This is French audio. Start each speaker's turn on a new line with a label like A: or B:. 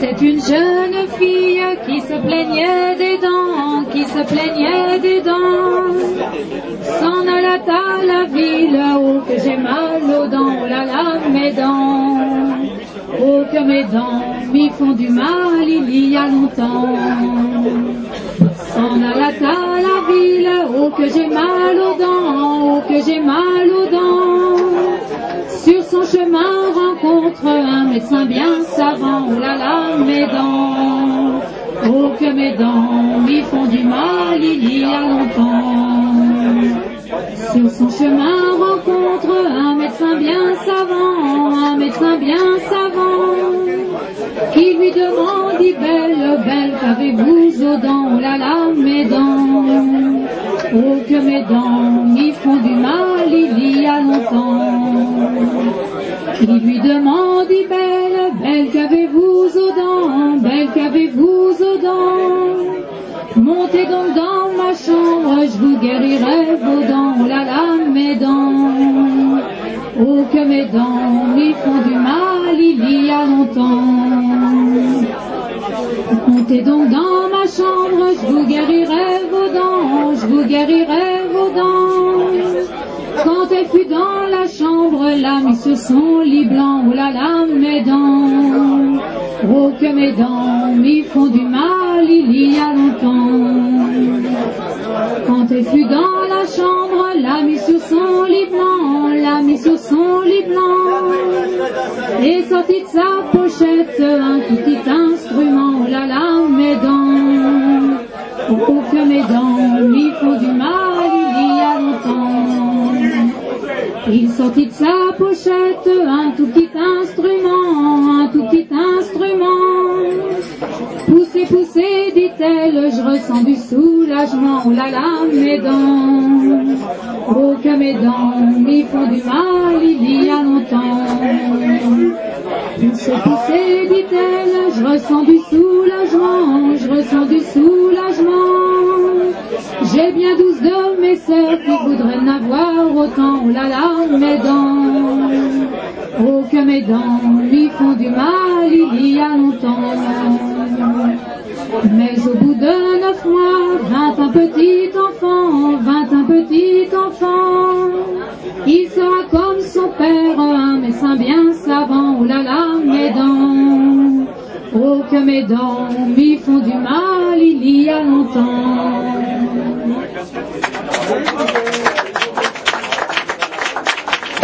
A: C'était une jeune fille qui se plaignait des dents, qui se plaignait des dents. S'en alla à la ville, oh que j'ai mal aux dents, oh là mes dents. Oh que mes dents m'y font du mal il y a longtemps. S'en alla à la ville, oh que j'ai mal aux dents, oh que j'ai mal aux dents. Sur son chemin rencontre un médecin bien savant, là mes dents. Oh que mes dents m'y font du mal il y a longtemps. Sur son chemin rencontre un médecin bien savant, un médecin bien savant, qui lui demande, dit belle, belle, qu'avez-vous aux dents, oh là là mes dents. Oh que mes dents m'y font du mal il y a longtemps. Il lui demande, belle, belle, qu'avez-vous aux dents, belle, qu'avez-vous aux dents? Montez donc dans ma chambre, je vous guérirai vos dents, oh là là mes dents. Oh que mes dents m'y font du mal il y a longtemps. Montez donc dans ma chambre, je vous guérirai vos dents, je vous guérirai vos dents. Elle fut dans la chambre, là, mis sur son lit blanc, oh là là, mes dents. Oh que mes dents m'y font du mal il y a longtemps. Quand elle fut dans la chambre, l'a mis sur son lit blanc, l'a mis sur son lit blanc. Et sortit de sa pochette un tout petit instrument, oh là là, mes dents. Oh que mes dents m'y font du mal il y a longtemps. Il sortit de sa pochette un tout petit instrument, un tout petit instrument. Poussez, poussez, dit-elle, je ressens du soulagement, oh là là, mes dents. Oh que mes dents m'y font du mal il y a longtemps. Poussez, poussez, dit-elle, je ressens du soulagement, je ressens du soulagement. J'ai bien douze de mes sœurs qui voudraient n'avoir autant, oh là là, mes dents. Oh que mes dents lui font du mal il y a longtemps. Mais au bout de neuf mois, vint un petit enfant, vint un petit enfant. Il sera comme son père, un médecin bien savant, oh là là, mes dents. Oh que mes dents m'y font du mal il y a longtemps. Thank you.